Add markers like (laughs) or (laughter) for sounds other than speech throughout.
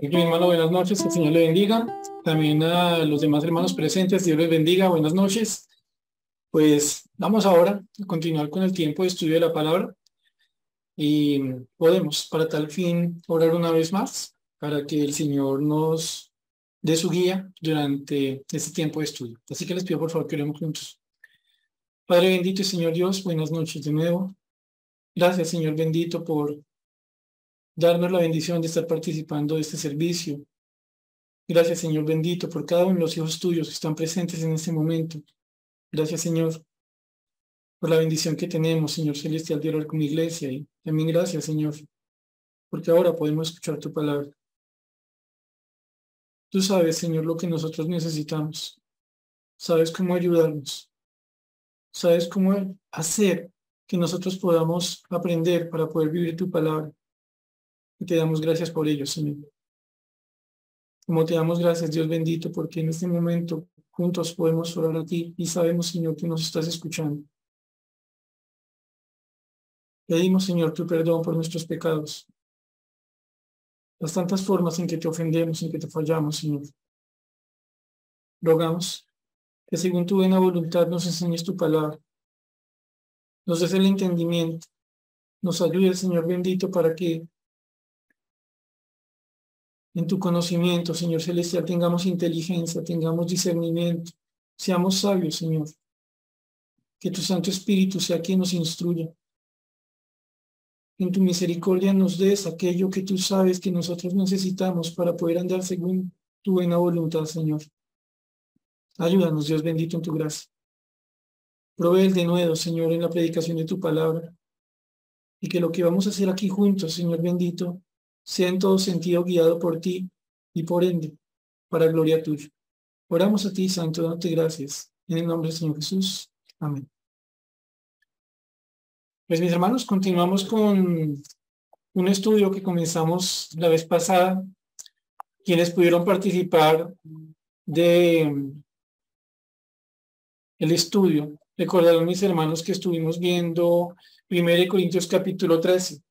Mi hermano, buenas noches, que el Señor le bendiga. También a los demás hermanos presentes, Dios les bendiga, buenas noches. Pues vamos ahora a continuar con el tiempo de estudio de la palabra y podemos para tal fin orar una vez más para que el Señor nos dé su guía durante este tiempo de estudio. Así que les pido por favor que oremos juntos. Padre bendito y Señor Dios, buenas noches de nuevo. Gracias Señor bendito por darnos la bendición de estar participando de este servicio. Gracias, Señor bendito, por cada uno de los hijos tuyos que están presentes en este momento. Gracias, Señor, por la bendición que tenemos, Señor celestial, de orar con mi iglesia. Y también gracias, Señor, porque ahora podemos escuchar tu palabra. Tú sabes, Señor, lo que nosotros necesitamos. Sabes cómo ayudarnos. Sabes cómo hacer que nosotros podamos aprender para poder vivir tu palabra. Y te damos gracias por ello, Señor. Como te damos gracias, Dios bendito, porque en este momento juntos podemos orar a ti y sabemos, Señor, que nos estás escuchando. Pedimos, Señor, tu perdón por nuestros pecados. Las tantas formas en que te ofendemos, en que te fallamos, Señor. Rogamos que según tu buena voluntad nos enseñes tu palabra. Nos des el entendimiento. Nos ayude, Señor bendito, para que en tu conocimiento, Señor Celestial, tengamos inteligencia, tengamos discernimiento, seamos sabios, Señor. Que tu Santo Espíritu sea quien nos instruya. En tu misericordia nos des aquello que tú sabes que nosotros necesitamos para poder andar según tu buena voluntad, Señor. Ayúdanos, Dios bendito, en tu gracia. Provee de nuevo, Señor, en la predicación de tu palabra. Y que lo que vamos a hacer aquí juntos, Señor bendito, sea en todo sentido guiado por ti y por ende, para gloria tuya. Oramos a ti, Santo, dándote gracias. En el nombre del Señor Jesús. Amén. Pues mis hermanos, continuamos con un estudio que comenzamos la vez pasada. Quienes pudieron participar de el estudio, recordaron mis hermanos que estuvimos viendo 1 Corintios capítulo 13.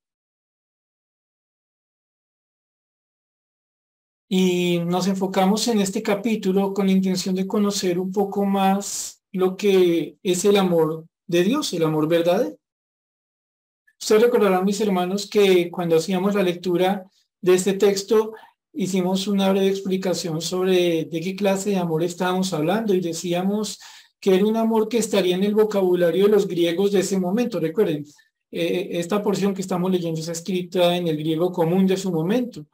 Y nos enfocamos en este capítulo con la intención de conocer un poco más lo que es el amor de Dios, el amor verdadero. Ustedes recordarán, mis hermanos, que cuando hacíamos la lectura de este texto, hicimos una breve explicación sobre de qué clase de amor estábamos hablando y decíamos que era un amor que estaría en el vocabulario de los griegos de ese momento. Recuerden, eh, esta porción que estamos leyendo está escrita en el griego común de su momento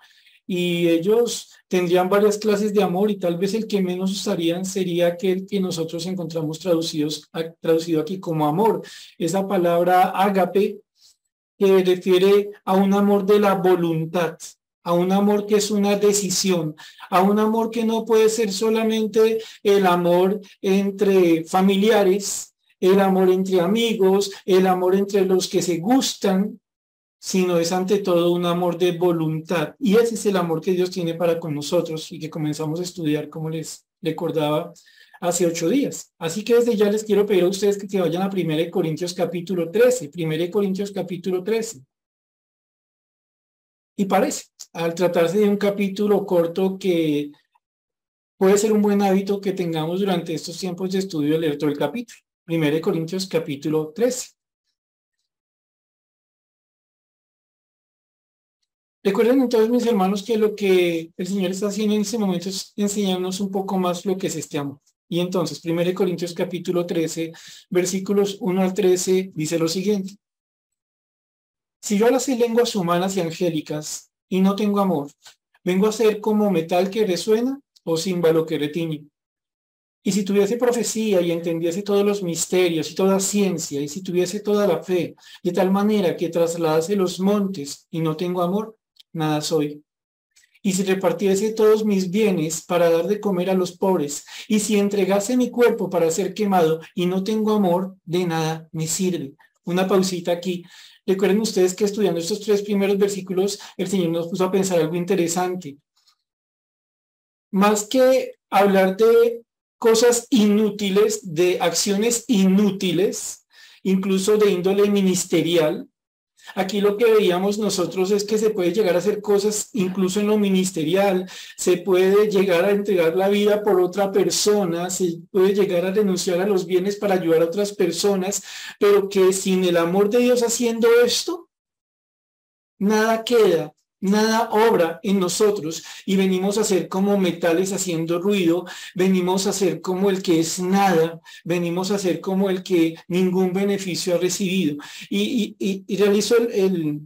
y ellos tendrían varias clases de amor y tal vez el que menos usarían sería aquel que nosotros encontramos traducidos, traducido aquí como amor. Esa palabra ágape que refiere a un amor de la voluntad, a un amor que es una decisión, a un amor que no puede ser solamente el amor entre familiares, el amor entre amigos, el amor entre los que se gustan, sino es ante todo un amor de voluntad. Y ese es el amor que Dios tiene para con nosotros y que comenzamos a estudiar, como les recordaba hace ocho días. Así que desde ya les quiero pedir a ustedes que, vayan a 1 Corintios capítulo 13, 1 Corintios capítulo 13. Y parece, al tratarse de un capítulo corto que puede ser un buen hábito que tengamos durante estos tiempos de estudio leer todo el capítulo. 1 Corintios capítulo 13. Recuerden entonces, mis hermanos, que lo que el Señor está haciendo en este momento es enseñarnos un poco más lo que es este amor. Y entonces, 1 Corintios capítulo 13, versículos 1 al 13, dice lo siguiente. Si yo las lenguas humanas y angélicas y no tengo amor, vengo a ser como metal que resuena o címbalo que retiñe. Y si tuviese profecía y entendiese todos los misterios y toda ciencia, y si tuviese toda la fe, de tal manera que trasladase los montes y no tengo amor, nada soy. Y si repartiese todos mis bienes para dar de comer a los pobres, y si entregase mi cuerpo para ser quemado y no tengo amor, de nada me sirve. Una pausita aquí. Recuerden ustedes que estudiando estos tres primeros versículos, el Señor nos puso a pensar algo interesante. Más que hablar de cosas inútiles, de acciones inútiles, incluso de índole ministerial, Aquí lo que veíamos nosotros es que se puede llegar a hacer cosas incluso en lo ministerial, se puede llegar a entregar la vida por otra persona, se puede llegar a renunciar a los bienes para ayudar a otras personas, pero que sin el amor de Dios haciendo esto, nada queda, nada obra en nosotros y venimos a ser como metales haciendo ruido, venimos a ser como el que es nada, venimos a ser como el que ningún beneficio ha recibido. Y, y, realizo el,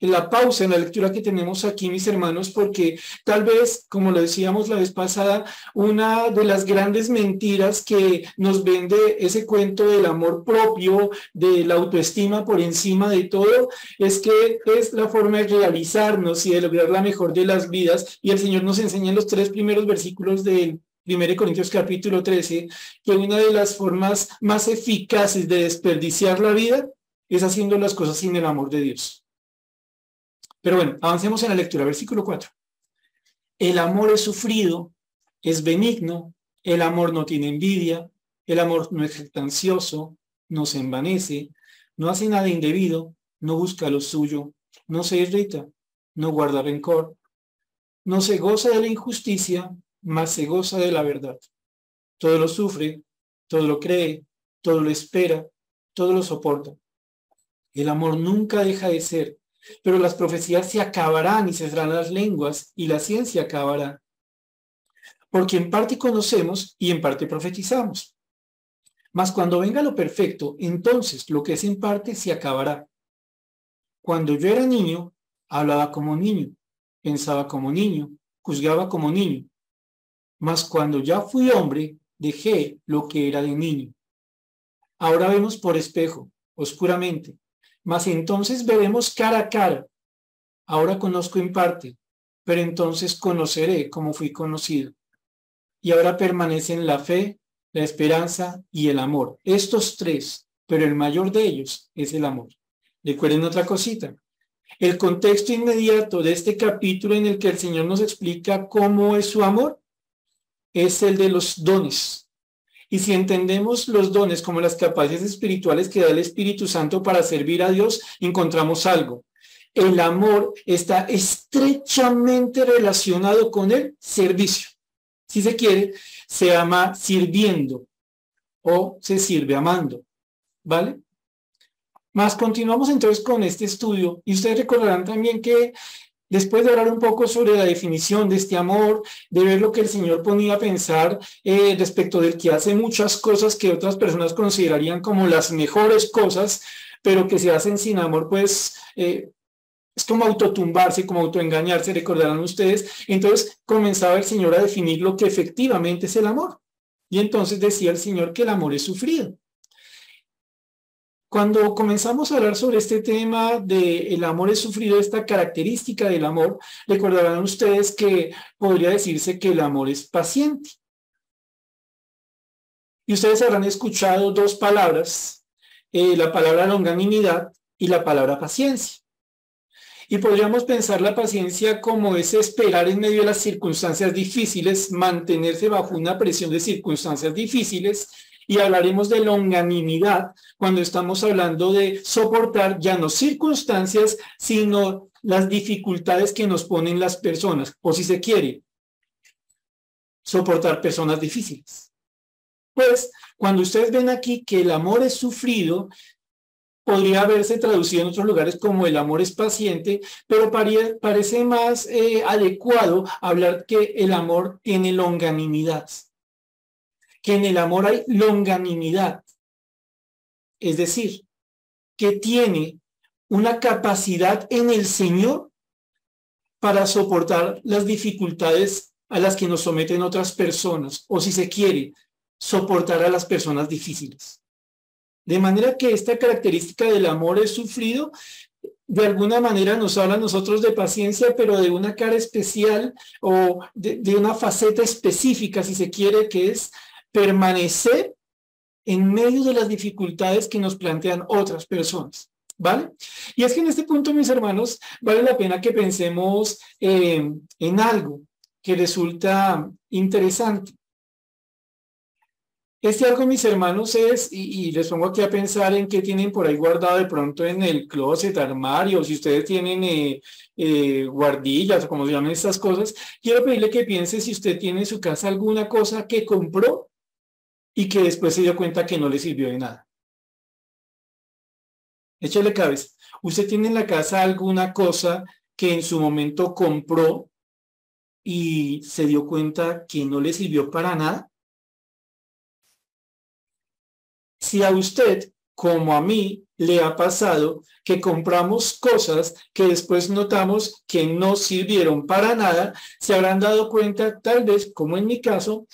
la pausa en la lectura que tenemos aquí, mis hermanos, porque tal vez, como lo decíamos la vez pasada, una de las grandes mentiras que nos vende ese cuento del amor propio, de la autoestima por encima de todo, es que es la forma de realizarnos y de lograr la mejor de las vidas. Y el Señor nos enseña en los tres primeros versículos del 1 Corintios capítulo 13, que una de las formas más eficaces de desperdiciar la vida es haciendo las cosas sin el amor de Dios. Pero bueno, avancemos en la lectura, versículo 4. El amor es sufrido, es benigno, el amor no tiene envidia, el amor no es ansioso, no se envanece, no hace nada indebido, no busca lo suyo, no se irrita, no guarda rencor, no se goza de la injusticia, mas se goza de la verdad. Todo lo sufre, todo lo cree, todo lo espera, todo lo soporta. El amor nunca deja de ser, pero las profecías se acabarán y se cerrarán las lenguas y la ciencia acabará. Porque en parte conocemos y en parte profetizamos. Mas cuando venga lo perfecto, entonces lo que es en parte se acabará. Cuando yo era niño, hablaba como niño, pensaba como niño, juzgaba como niño. Mas cuando ya fui hombre, dejé lo que era de niño. Ahora vemos por espejo, oscuramente, mas entonces veremos cara a cara. Ahora conozco en parte, pero entonces conoceré como fui conocido. Y ahora permanecen la fe, la esperanza y el amor. Estos tres, pero el mayor de ellos es el amor. Recuerden otra cosita. El contexto inmediato de este capítulo en el que el Señor nos explica cómo es su amor es el de los dones. Y si entendemos los dones como las capacidades espirituales que da el Espíritu Santo para servir a Dios, encontramos algo. El amor está estrechamente relacionado con el servicio. Si se quiere, se ama sirviendo o se sirve amando. ¿Vale? Más continuamos entonces con este estudio y ustedes recordarán también que Después de hablar un poco sobre la definición de este amor, de ver lo que el Señor ponía a pensar eh, respecto del que hace muchas cosas que otras personas considerarían como las mejores cosas, pero que se hacen sin amor, pues eh, es como autotumbarse, como autoengañarse, recordarán ustedes. Entonces comenzaba el Señor a definir lo que efectivamente es el amor. Y entonces decía el Señor que el amor es sufrido. Cuando comenzamos a hablar sobre este tema de el amor es sufrido, esta característica del amor, recordarán ustedes que podría decirse que el amor es paciente. Y ustedes habrán escuchado dos palabras, eh, la palabra longanimidad y la palabra paciencia. Y podríamos pensar la paciencia como ese esperar en medio de las circunstancias difíciles, mantenerse bajo una presión de circunstancias difíciles y hablaremos de longanimidad cuando estamos hablando de soportar ya no circunstancias, sino las dificultades que nos ponen las personas, o si se quiere, soportar personas difíciles. Pues cuando ustedes ven aquí que el amor es sufrido, podría haberse traducido en otros lugares como el amor es paciente, pero parece más eh, adecuado hablar que el amor tiene longanimidad que en el amor hay longanimidad, es decir, que tiene una capacidad en el Señor para soportar las dificultades a las que nos someten otras personas, o si se quiere, soportar a las personas difíciles. De manera que esta característica del amor es sufrido, de alguna manera nos habla a nosotros de paciencia, pero de una cara especial o de, de una faceta específica, si se quiere, que es permanecer en medio de las dificultades que nos plantean otras personas. ¿Vale? Y es que en este punto, mis hermanos, vale la pena que pensemos eh, en algo que resulta interesante. Este algo, mis hermanos, es, y, les pongo aquí a pensar en qué tienen por ahí guardado de pronto en el closet, armario, si ustedes tienen eh, eh, guardillas o como se llaman estas cosas, quiero pedirle que piense si usted tiene en su casa alguna cosa que compró y que después se dio cuenta que no le sirvió de nada. Échale cabeza. ¿Usted tiene en la casa alguna cosa que en su momento compró y se dio cuenta que no le sirvió para nada? si a usted, como a mí, le ha pasado que compramos cosas que después notamos que no sirvieron para nada, se habrán dado cuenta, tal vez, como en mi caso,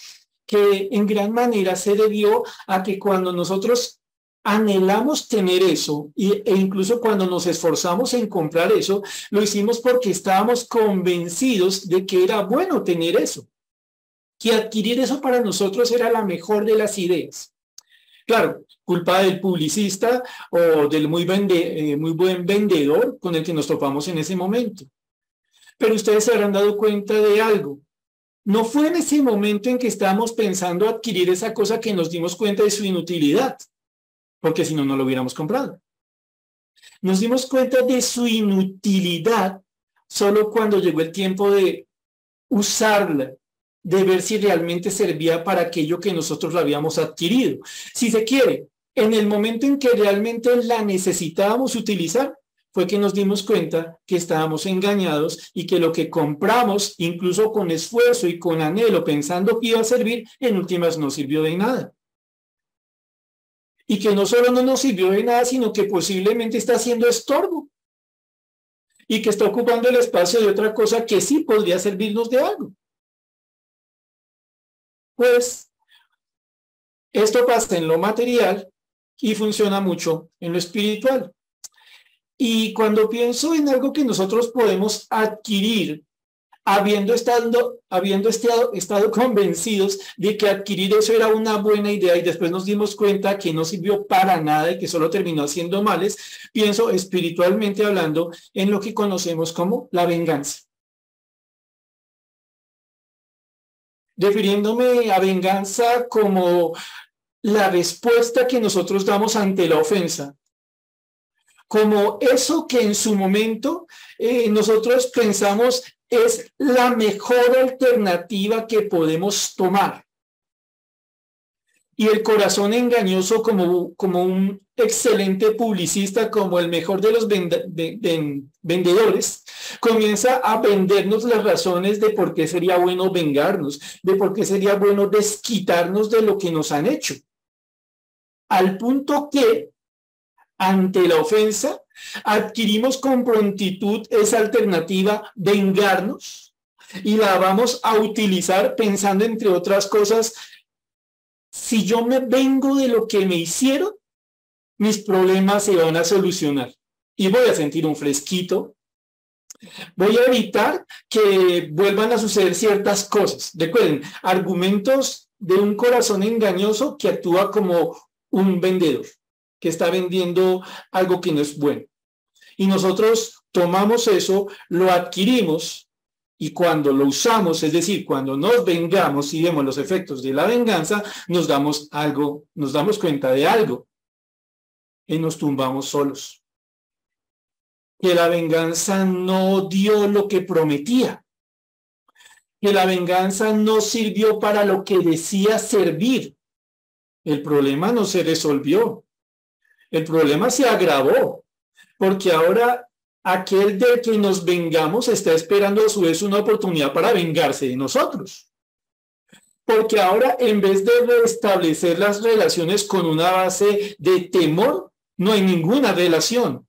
que en gran manera se debió a que cuando nosotros anhelamos tener eso e incluso cuando nos esforzamos en comprar eso, lo hicimos porque estábamos convencidos de que era bueno tener eso, que adquirir eso para nosotros era la mejor de las ideas. Claro, culpa del publicista o del muy, eh, muy buen vendedor con el que nos topamos en ese momento. Pero ustedes se habrán dado cuenta de algo. No fue en ese momento en que estábamos pensando adquirir esa cosa que nos dimos cuenta de su inutilidad, porque si no, no lo hubiéramos comprado. Nos dimos cuenta de su inutilidad solo cuando llegó el tiempo de usarla, de ver si realmente servía para aquello que nosotros lo habíamos adquirido. Si se quiere, en el momento en que realmente la necesitábamos utilizar, fue que nos dimos cuenta que estábamos engañados y que lo que compramos, incluso con esfuerzo y con anhelo, pensando que iba a servir, en últimas no sirvió de nada. Y que no solo no nos sirvió de nada, sino que posiblemente está haciendo estorbo. Y que está ocupando el espacio de otra cosa que sí podría servirnos de algo. Pues esto pasa en lo material y funciona mucho en lo espiritual. Y cuando pienso en algo que nosotros podemos adquirir, habiendo estado, habiendo estado, estado (laughs) convencidos de que adquirir eso era una buena idea y después nos dimos cuenta que no sirvió para nada y que solo terminó haciendo males, pienso espiritualmente hablando en lo que conocemos como la venganza. refiriéndome a venganza como la respuesta que nosotros damos ante la ofensa, como eso que en su momento eh, nosotros pensamos es la mejor alternativa que podemos tomar y el corazón engañoso como, como un excelente publicista, como el mejor de los vendedores, comienza a vendernos las razones de por qué sería bueno vengarnos, de por qué sería bueno desquitarnos de lo que nos han hecho. Al punto que, ante la ofensa, adquirimos con prontitud esa alternativa, vengarnos, y la vamos a utilizar pensando, entre otras cosas, si yo me vengo de lo que me hicieron, mis problemas se van a solucionar y voy a sentir un fresquito. Voy a evitar que vuelvan a suceder ciertas cosas. Recuerden, argumentos de un corazón engañoso que actúa como un vendedor, que está vendiendo algo que no es bueno. Y nosotros tomamos eso, lo adquirimos y cuando lo usamos, es decir, cuando nos vengamos y vemos los efectos de la venganza, nos damos algo, nos damos cuenta de algo y nos tumbamos solos. Que la venganza no dio lo que prometía. Que la venganza no sirvió para lo que decía servir. El problema no se resolvió. El problema se agravó. Porque ahora aquel de que nos vengamos está esperando a su vez una oportunidad para vengarse de nosotros. Porque ahora en vez de restablecer las relaciones con una base de temor, no hay ninguna relación.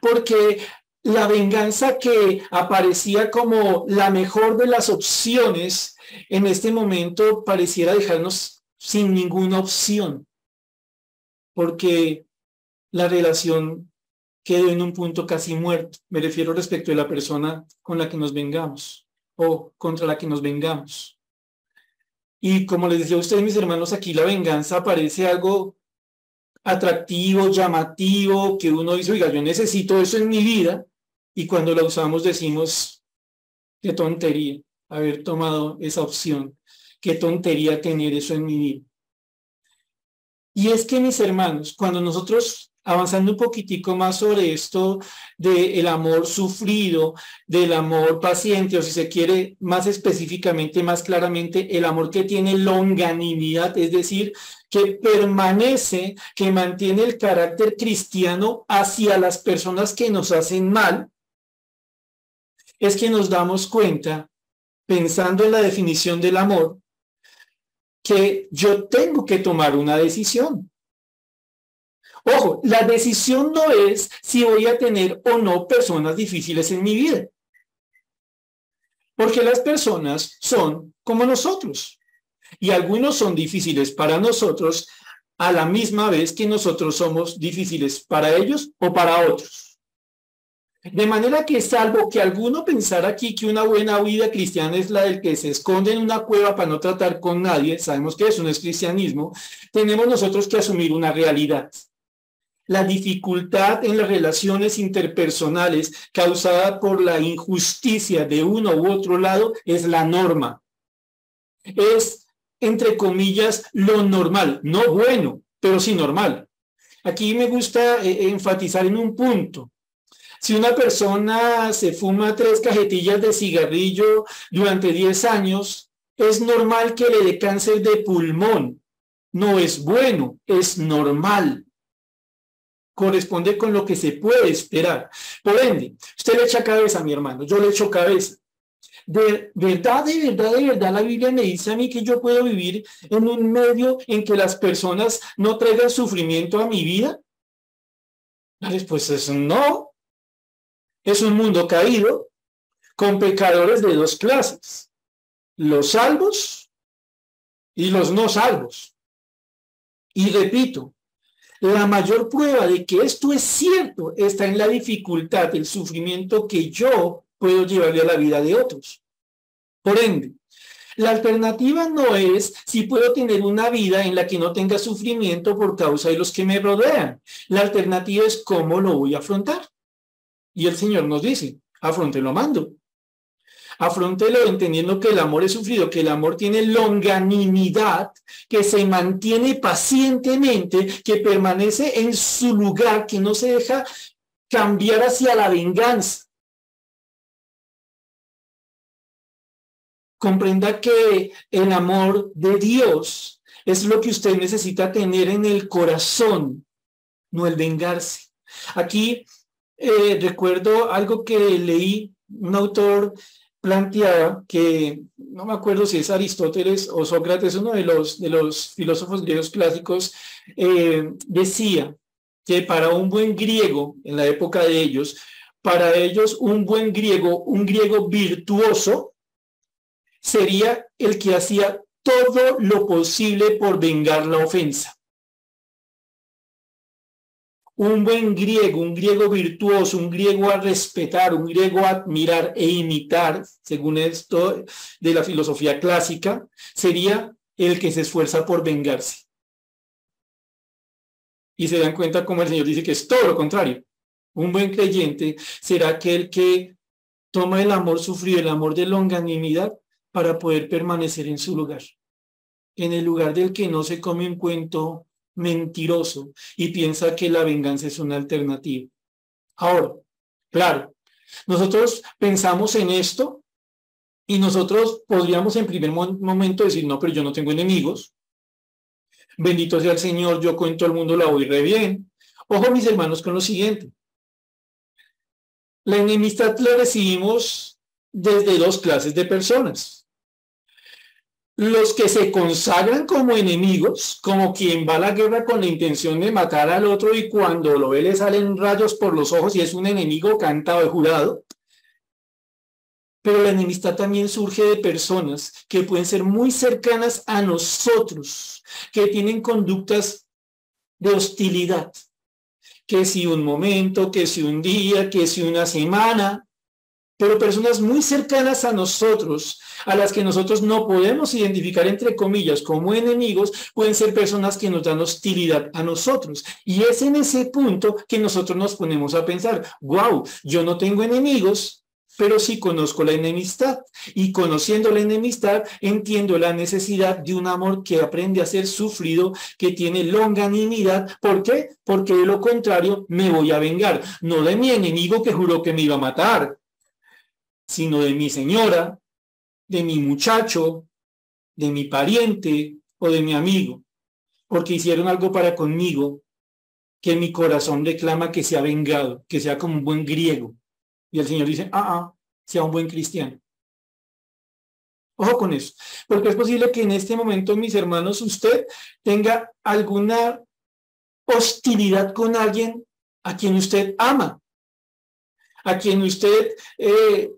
Porque la venganza que aparecía como la mejor de las opciones, en este momento pareciera dejarnos sin ninguna opción. Porque la relación quedó en un punto casi muerto. Me refiero respecto de la persona con la que nos vengamos o contra la que nos vengamos. Y como les decía a ustedes, mis hermanos, aquí la venganza parece algo atractivo, llamativo, que uno dice, oiga, yo necesito eso en mi vida. Y cuando la usamos decimos, qué tontería haber tomado esa opción, qué tontería tener eso en mi vida. Y es que, mis hermanos, cuando nosotros avanzando un poquitico más sobre esto del amor sufrido, del amor paciente, o si se quiere más específicamente, más claramente, el amor que tiene longanimidad, es decir, que permanece, que mantiene el carácter cristiano hacia las personas que nos hacen mal, es que nos damos cuenta, pensando en la definición del amor, que yo tengo que tomar una decisión. Ojo, la decisión no es si voy a tener o no personas difíciles en mi vida. Porque las personas son como nosotros. Y algunos son difíciles para nosotros a la misma vez que nosotros somos difíciles para ellos o para otros. De manera que salvo que alguno pensara aquí que una buena vida cristiana es la del que se esconde en una cueva para no tratar con nadie, sabemos que eso no es cristianismo, tenemos nosotros que asumir una realidad. La dificultad en las relaciones interpersonales causada por la injusticia de uno u otro lado es la norma. Es, entre comillas, lo normal, no bueno, pero sí normal. Aquí me gusta eh, enfatizar en un punto. Si una persona se fuma tres cajetillas de cigarrillo durante 10 años, es normal que le dé cáncer de pulmón. No es bueno, es normal corresponde con lo que se puede esperar. Por ende, usted le echa cabeza, mi hermano, yo le echo cabeza. De verdad, de verdad, de verdad, la Biblia me dice a mí que yo puedo vivir en un medio en que las personas no traigan sufrimiento a mi vida. La respuesta es no. Es un mundo caído con pecadores de dos clases, los salvos y los no salvos. Y repito, la mayor prueba de que esto es cierto está en la dificultad, el sufrimiento que yo puedo llevarle a la vida de otros. Por ende, la alternativa no es si puedo tener una vida en la que no tenga sufrimiento por causa de los que me rodean. La alternativa es cómo lo voy a afrontar. Y el Señor nos dice, lo mando. Afrontelo entendiendo que el amor es sufrido, que el amor tiene longanimidad, que se mantiene pacientemente, que permanece en su lugar, que no se deja cambiar hacia la venganza. Comprenda que el amor de Dios es lo que usted necesita tener en el corazón, no el vengarse. Aquí eh, recuerdo algo que leí, un autor planteaba que, no me acuerdo si es Aristóteles o Sócrates, uno de los, de los filósofos griegos clásicos, eh, decía que para un buen griego, en la época de ellos, para ellos un buen griego, un griego virtuoso, sería el que hacía todo lo posible por vengar la ofensa un buen griego, un griego virtuoso, un griego a respetar, un griego a admirar e imitar, según esto de la filosofía clásica, sería el que se esfuerza por vengarse. Y se dan cuenta como el Señor dice que es todo lo contrario. Un buen creyente será aquel que toma el amor sufrido, el amor de longanimidad, para poder permanecer en su lugar. En el lugar del que no se come un cuento mentiroso y piensa que la venganza es una alternativa. Ahora, claro, nosotros pensamos en esto y nosotros podríamos en primer momento decir, no, pero yo no tengo enemigos. Bendito sea el Señor, yo con todo el mundo la voy re bien. Ojo, mis hermanos, con lo siguiente. La enemistad la recibimos desde dos clases de personas los que se consagran como enemigos, como quien va a la guerra con la intención de matar al otro y cuando lo ve le salen rayos por los ojos y es un enemigo cantado de jurado. Pero la enemistad también surge de personas que pueden ser muy cercanas a nosotros, que tienen conductas de hostilidad, que si un momento, que si un día, que si una semana, pero personas muy cercanas a nosotros, a las que nosotros no podemos identificar entre comillas como enemigos, pueden ser personas que nos dan hostilidad a nosotros. Y es en ese punto que nosotros nos ponemos a pensar, wow, yo no tengo enemigos, pero sí conozco la enemistad. Y conociendo la enemistad, entiendo la necesidad de un amor que aprende a ser sufrido, que tiene longanimidad. ¿Por qué? Porque de lo contrario me voy a vengar, no de mi enemigo que juró que me iba a matar, sino de mi señora, de mi muchacho, de mi pariente o de mi amigo, porque hicieron algo para conmigo que mi corazón reclama que sea vengado, que sea como un buen griego. Y el Señor dice, ah, ah, sea un buen cristiano. Ojo con eso, porque es posible que en este momento, mis hermanos, usted tenga alguna hostilidad con alguien a quien usted ama, a quien usted eh,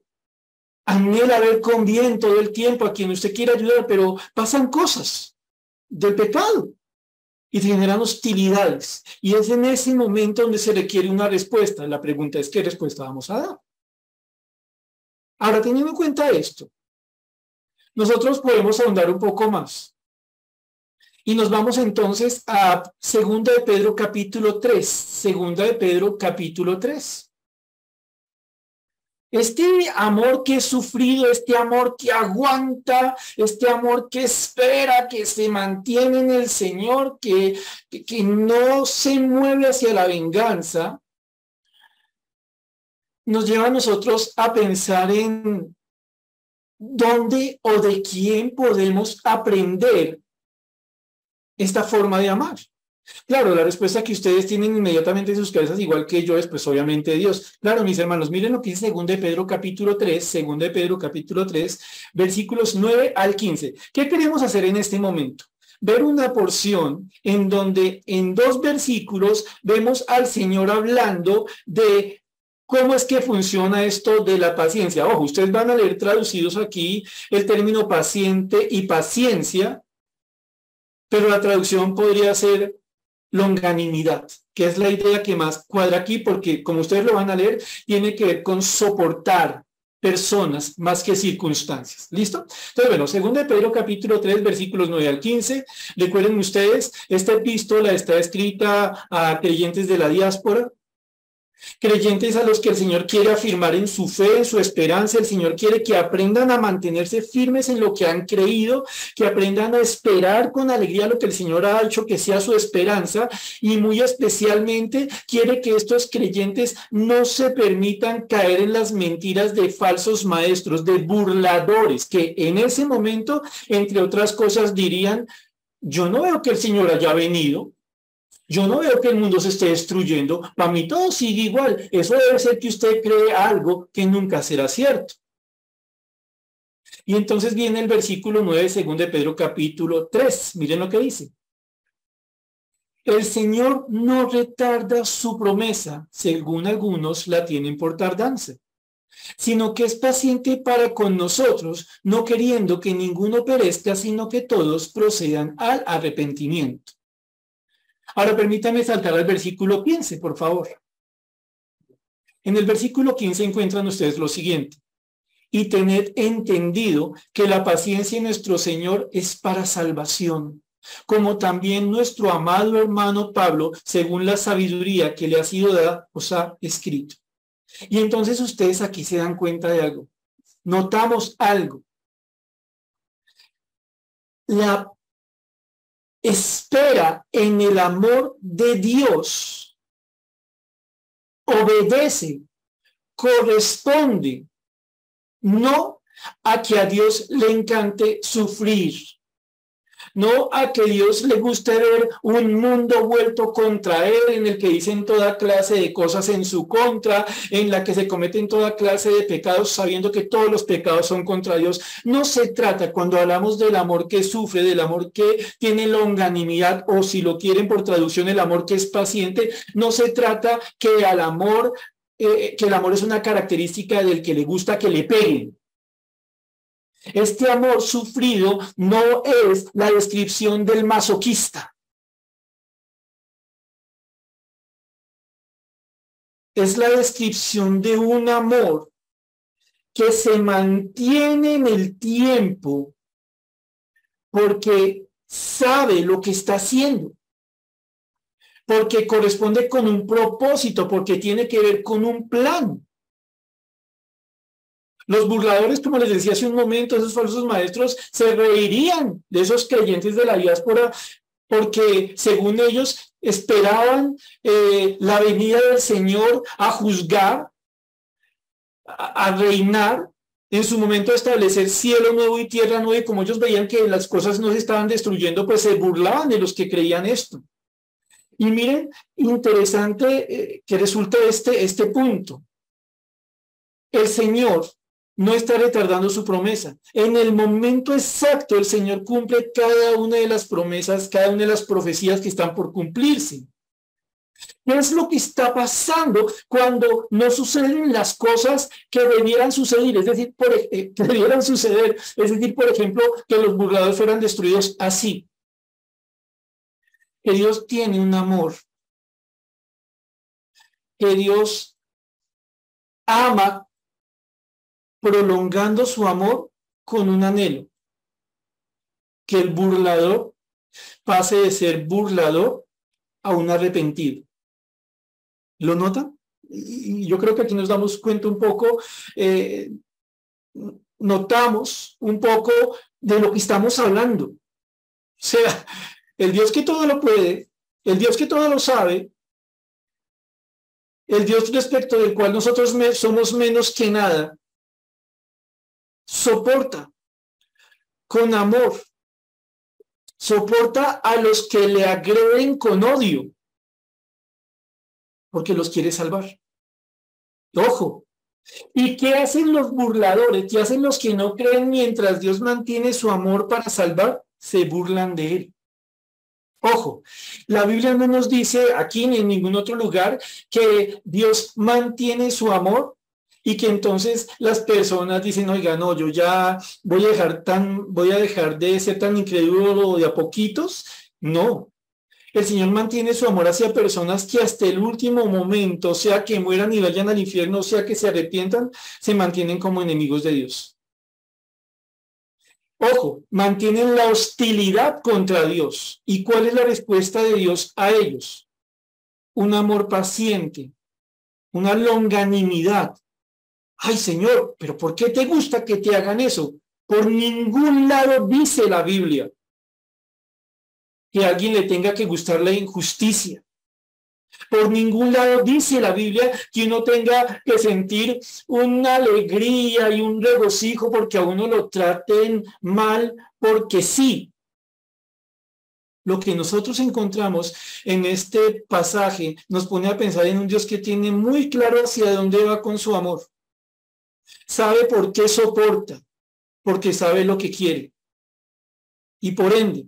anhela ver con bien todo el tiempo, a quien usted quiere ayudar, pero pasan cosas del pecado y generan hostilidades. Y es en ese momento donde se requiere una respuesta. La pregunta es, ¿qué respuesta vamos a dar? Ahora, teniendo en cuenta esto, nosotros podemos ahondar un poco más. Y nos vamos entonces a Segunda de Pedro capítulo 3. Segunda de Pedro capítulo 3. Este amor que he sufrido, este amor que aguanta, este amor que espera, que se mantiene en el Señor, que, que, no se mueve hacia la venganza, nos lleva a nosotros a pensar en dónde o de quién podemos aprender esta forma de amar. Claro, la respuesta que ustedes tienen inmediatamente en sus cabezas, igual que yo, es pues obviamente Dios. Claro, mis hermanos, miren lo que dice 2 de Pedro capítulo 3, 2 de Pedro capítulo 3, versículos 9 al 15. ¿Qué queremos hacer en este momento? Ver una porción en donde en dos versículos vemos al Señor hablando de ¿Cómo es que funciona esto de la paciencia? Ojo, ustedes van a leer traducidos aquí el término paciente y paciencia, pero la traducción podría ser longanimidad, que es la idea que más cuadra aquí, porque como ustedes lo van a leer, tiene que ver con soportar personas más que circunstancias. ¿Listo? Entonces, bueno, segundo de Pedro capítulo 3, versículos 9 al 15. Recuerden ustedes, esta epístola está escrita a creyentes de la diáspora, Creyentes a los que el Señor quiere afirmar en su fe, en su esperanza, el Señor quiere que aprendan a mantenerse firmes en lo que han creído, que aprendan a esperar con alegría lo que el Señor ha hecho que sea su esperanza. Y muy especialmente quiere que estos creyentes no se permitan caer en las mentiras de falsos maestros, de burladores, que en ese momento, entre otras cosas, dirían, yo no veo que el Señor haya venido, yo no veo que el mundo se esté destruyendo. Para mí todo sigue igual. Eso debe ser que usted cree algo que nunca será cierto. Y entonces viene el versículo 9, según de Pedro capítulo 3. Miren lo que dice. El Señor no retarda su promesa, según algunos la tienen por tardanza, sino que es paciente para con nosotros, no queriendo que ninguno perezca, sino que todos procedan al arrepentimiento. Ahora permítame saltar al versículo 15, por favor. En el versículo 15 encuentran ustedes lo siguiente. Y tened entendido que la paciencia de nuestro Señor es para salvación, como también nuestro amado hermano Pablo, según la sabiduría que le ha sido dada, os ha escrito. Y entonces ustedes aquí se dan cuenta de algo. Notamos algo. La espera en el amor de Dios, obedece, corresponde, no a que a Dios le encante sufrir, no a que Dios le guste ver un mundo vuelto contra él, en el que dicen toda clase de cosas en su contra, en la que se cometen toda clase de pecados, sabiendo que todos los pecados son contra Dios. No se trata, cuando hablamos del amor que sufre, del amor que tiene longanimidad, o si lo quieren por traducción, el amor que es paciente, no se trata que al amor, eh, que el amor es una característica del que le gusta que le peguen este amor sufrido no es la descripción del masoquista. Es la descripción de un amor que se mantiene en el tiempo porque sabe lo que está haciendo, porque corresponde con un propósito, porque tiene que ver con un plan. Los burladores, como les decía hace un momento, esos falsos maestros se reirían de esos creyentes de la diáspora porque según ellos esperaban eh, la venida del Señor a juzgar, a, reinar, en su momento de establecer cielo nuevo y tierra nueva, y como ellos veían que las cosas no se estaban destruyendo, pues se burlaban de los que creían esto. Y miren, interesante eh, que resulta este, este punto. El Señor no está retardando su promesa. En el momento exacto, el Señor cumple cada una de las promesas, cada una de las profecías que están por cumplirse. ¿Qué es lo que está pasando cuando no suceden las cosas que debieran suceder? Es decir, por, eh, (laughs) que debieran suceder. Es decir, por ejemplo, que los burladores fueran destruidos así. Que Dios tiene un amor. Que Dios ama prolongando su amor con un anhelo. Que el burlador pase de ser burlador a un arrepentido. ¿Lo nota? Y yo creo que aquí nos damos cuenta un poco, eh, notamos un poco de lo que estamos hablando. O sea, el Dios que todo lo puede, el Dios que todo lo sabe, el Dios respecto del cual nosotros somos menos que nada, soporta con amor, soporta a los que le agreden con odio, porque los quiere salvar. Ojo. ¿Y qué hacen los burladores? ¿Qué hacen los que no creen mientras Dios mantiene su amor para salvar? Se burlan de él. Ojo, la Biblia no nos dice aquí ni en ningún otro lugar que Dios mantiene su amor y que entonces las personas dicen, oiga, no, yo ya voy a dejar tan, voy a dejar de ser tan incrédulo de a poquitos. No. El Señor mantiene su amor hacia personas que hasta el último momento, sea que mueran y vayan al infierno, sea que se arrepientan, se mantienen como enemigos de Dios. Ojo, mantienen la hostilidad contra Dios. ¿Y cuál es la respuesta de Dios a ellos? Un amor paciente, una longanimidad, ay Señor, pero ¿por qué te gusta que te hagan eso? Por ningún lado dice la Biblia que alguien le tenga que gustar la injusticia. Por ningún lado dice la Biblia que uno tenga que sentir una alegría y un regocijo porque a uno lo traten mal, porque sí. Lo que nosotros encontramos en este pasaje nos pone a pensar en un Dios que tiene muy claro hacia dónde va con su amor. Sabe por qué soporta, porque sabe lo que quiere. Y por ende,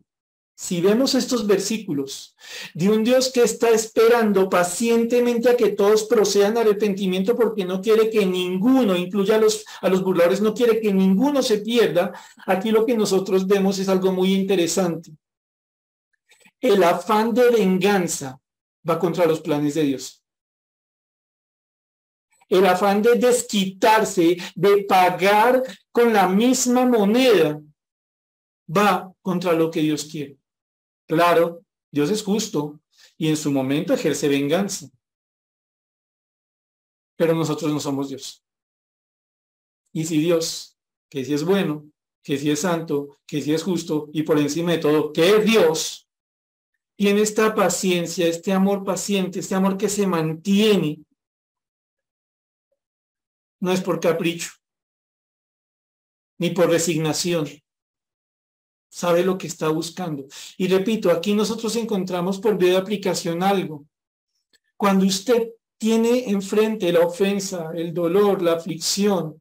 si vemos estos versículos de un Dios que está esperando pacientemente a que todos procedan al arrepentimiento porque no quiere que ninguno, incluya a los, a los burladores, no quiere que ninguno se pierda, aquí lo que nosotros vemos es algo muy interesante. El afán de venganza va contra los planes de Dios el afán de desquitarse, de pagar con la misma moneda, va contra lo que Dios quiere. Claro, Dios es justo y en su momento ejerce venganza. Pero nosotros no somos Dios. Y si Dios, que si es bueno, que si es santo, que si es justo y por encima de todo, que es Dios, tiene esta paciencia, este amor paciente, este amor que se mantiene no es por capricho, ni por resignación. Sabe lo que está buscando. Y repito, aquí nosotros encontramos por vía de aplicación algo. Cuando usted tiene enfrente la ofensa, el dolor, la aflicción,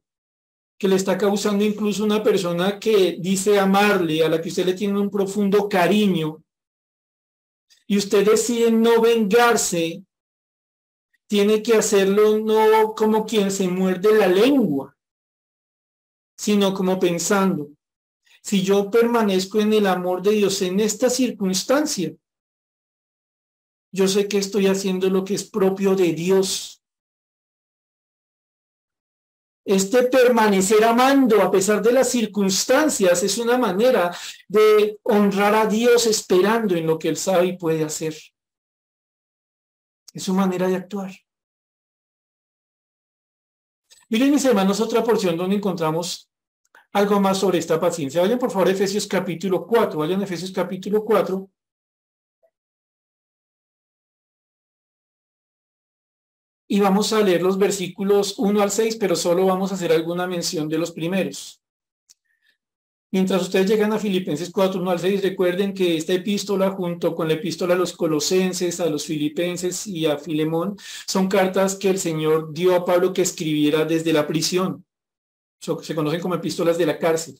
que le está causando incluso una persona que dice amarle, a la que usted le tiene un profundo cariño, y usted decide no vengarse tiene que hacerlo no como quien se muerde la lengua, sino como pensando, si yo permanezco en el amor de Dios en esta circunstancia, yo sé que estoy haciendo lo que es propio de Dios. Este permanecer amando a pesar de las circunstancias es una manera de honrar a Dios esperando en lo que Él sabe y puede hacer. Es su manera de actuar. Miren, mis hermanos, otra porción donde encontramos algo más sobre esta paciencia. Vayan, por favor, a Efesios capítulo 4. Vayan a Efesios capítulo 4. Y vamos a leer los versículos 1 al 6, pero solo vamos a hacer alguna mención de los primeros. Mientras ustedes llegan a Filipenses 4, 1 al 6, recuerden que esta epístola, junto con la epístola a los colosenses, a los filipenses y a Filemón, son cartas que el Señor dio a Pablo que escribiera desde la prisión. Se conocen como epístolas de la cárcel.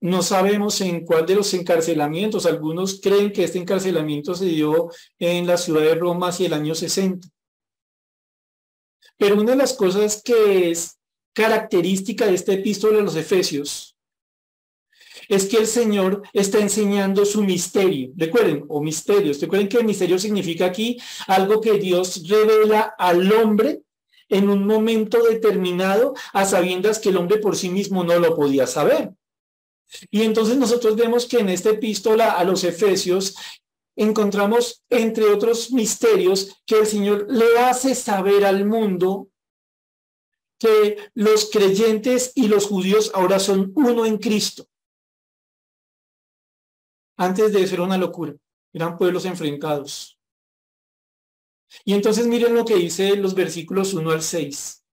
No sabemos en cuál de los encarcelamientos. Algunos creen que este encarcelamiento se dio en la ciudad de Roma hacia el año 60. Pero una de las cosas que es característica de esta epístola de los Efesios es que el Señor está enseñando su misterio. Recuerden, o misterios. Recuerden que el misterio significa aquí algo que Dios revela al hombre en un momento determinado, a sabiendas que el hombre por sí mismo no lo podía saber. Y entonces nosotros vemos que en esta epístola a los Efesios encontramos, entre otros misterios, que el Señor le hace saber al mundo que los creyentes y los judíos ahora son uno en Cristo. Antes de eso era una locura, eran pueblos enfrentados. Y entonces miren lo que dice los versículos 1 al 6.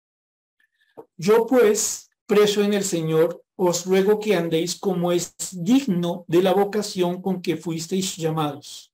Yo pues, preso en el Señor, os ruego que andéis como es digno de la vocación con que fuisteis llamados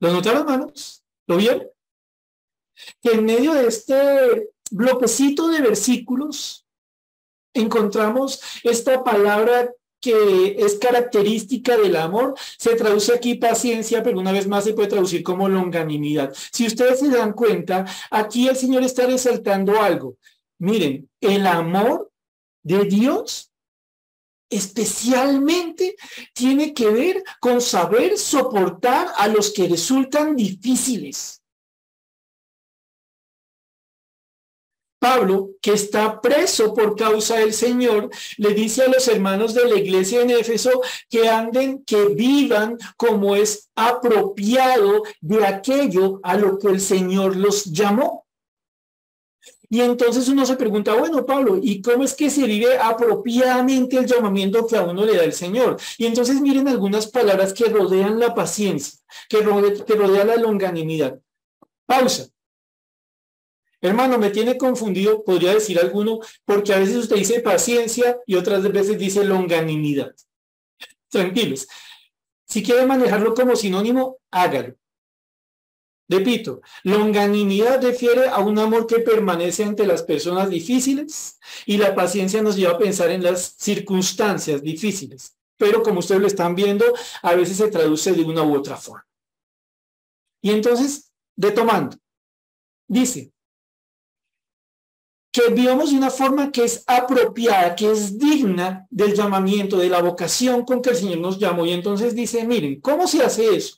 ¿Lo notaron, hermanos? ¿Lo vieron? Que en medio de este bloquecito de versículos encontramos esta palabra que es característica del amor, se traduce aquí paciencia, pero una vez más se puede traducir como longanimidad. Si ustedes se dan cuenta, aquí el Señor está resaltando algo. Miren, el amor de Dios especialmente tiene que ver con saber soportar a los que resultan difíciles. Pablo, que está preso por causa del Señor, le dice a los hermanos de la iglesia en Éfeso que anden, que vivan como es apropiado de aquello a lo que el Señor los llamó. Y entonces uno se pregunta, bueno, Pablo, ¿y cómo es que se vive apropiadamente el llamamiento que a uno le da el Señor? Y entonces miren algunas palabras que rodean la paciencia, que, rodea la longanimidad. Pausa. Hermano, me tiene confundido, podría decir alguno, porque a veces usted dice paciencia y otras veces dice longanimidad. Tranquilos. Si quiere manejarlo como sinónimo, hágalo. Repito, longanimidad refiere a un amor que permanece ante las personas difíciles y la paciencia nos lleva a pensar en las circunstancias difíciles. Pero como ustedes lo están viendo, a veces se traduce de una u otra forma. Y entonces, retomando, dice que vivamos de una forma que es apropiada, que es digna del llamamiento, de la vocación con que el Señor nos llamó. Y entonces dice, miren, ¿cómo se hace eso?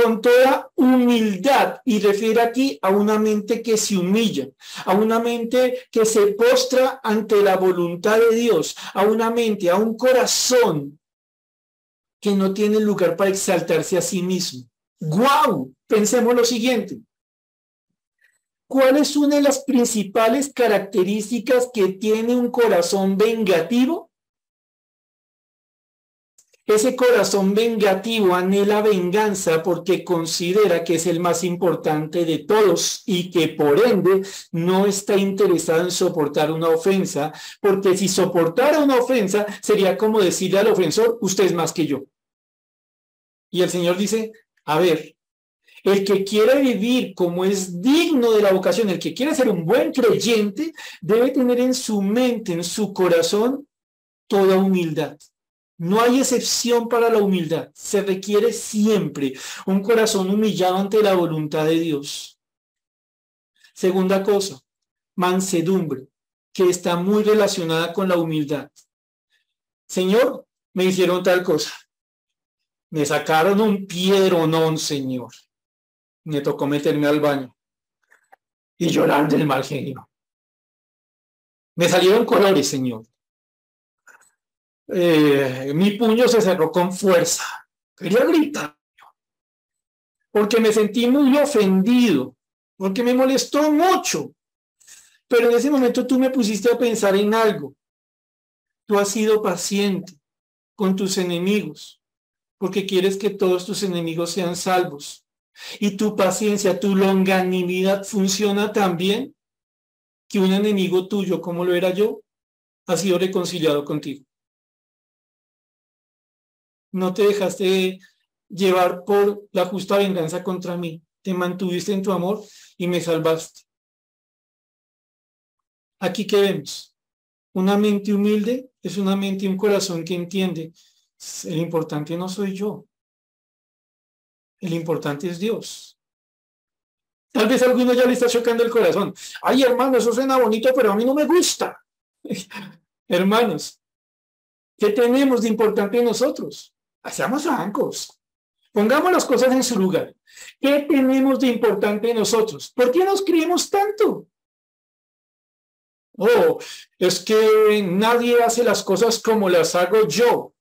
Con toda humildad y refiere aquí a una mente que se humilla, a una mente que se postra ante la voluntad de Dios, a una mente, a un corazón que no tiene lugar para exaltarse a sí mismo. ¡Guau! Pensemos lo siguiente. ¿Cuál es una de las principales características que tiene un corazón vengativo? Ese corazón vengativo anhela venganza porque considera que es el más importante de todos y que por ende no está interesado en soportar una ofensa, porque si soportara una ofensa sería como decirle al ofensor, usted es más que yo. Y el Señor dice, a ver, el que quiere vivir como es digno de la vocación, el que quiere ser un buen creyente, debe tener en su mente, en su corazón, toda humildad. No hay excepción para la humildad. Se requiere siempre un corazón humillado ante la voluntad de Dios. Segunda cosa, mansedumbre, que está muy relacionada con la humildad. Señor, me hicieron tal cosa. Me sacaron un piedronón, Señor. Me tocó meterme al baño y llorar del mal genio. Me salieron colores, Señor. Eh, mi puño se cerró con fuerza. Quería gritar. Porque me sentí muy ofendido. Porque me molestó mucho. Pero en ese momento tú me pusiste a pensar en algo. Tú has sido paciente con tus enemigos. Porque quieres que todos tus enemigos sean salvos. Y tu paciencia, tu longanimidad funciona también que un enemigo tuyo, como lo era yo, ha sido reconciliado contigo. No te dejaste llevar por la justa venganza contra mí. Te mantuviste en tu amor y me salvaste. Aquí que vemos. Una mente humilde es una mente y un corazón que entiende. El importante no soy yo. El importante es Dios. Tal vez a alguno ya le está chocando el corazón. Ay, hermano, eso suena bonito, pero a mí no me gusta. (laughs) Hermanos, ¿qué tenemos de importante nosotros? Hacemos francos. Pongamos las cosas en su lugar. ¿Qué tenemos de importante nosotros? ¿Por qué nos creemos tanto? Oh, es que nadie hace las cosas como las hago yo.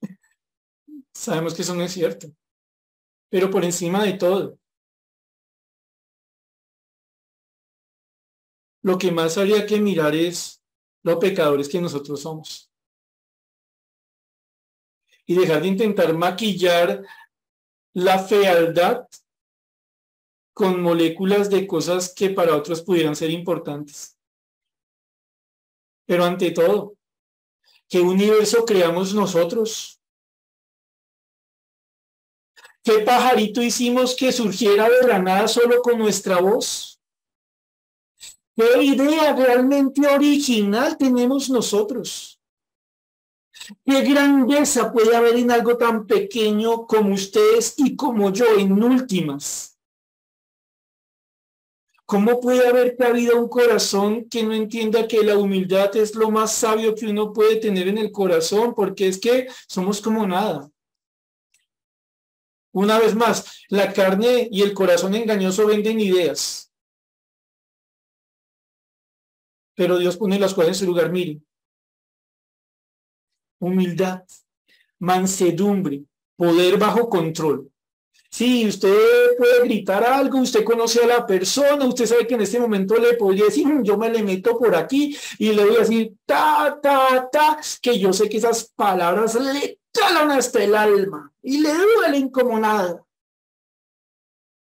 (laughs) Sabemos que eso no es cierto. Pero por encima de todo, lo que más habría que mirar es los pecadores que nosotros somos. Y dejar de intentar maquillar la fealdad con moléculas de cosas que para otros pudieran ser importantes. Pero ante todo, ¿qué universo creamos nosotros? ¿Qué pajarito hicimos que surgiera de la nada solo con nuestra voz? ¿Qué idea realmente original tenemos nosotros? ¿Qué grandeza puede haber en algo tan pequeño como ustedes y como yo en últimas? ¿Cómo puede haber cabido un corazón que no entienda que la humildad es lo más sabio que uno puede tener en el corazón? Porque es que somos como nada. Una vez más, la carne y el corazón engañoso venden ideas. Pero Dios pone las cosas en su lugar. Miren. Humildad, mansedumbre, poder bajo control. Sí, usted puede gritar algo, usted conoce a la persona, usted sabe que en este momento le podría decir, mm, yo me le meto por aquí y le voy a decir, ta, ta, ta, que yo sé que esas palabras le calan hasta el alma y le duelen como nada.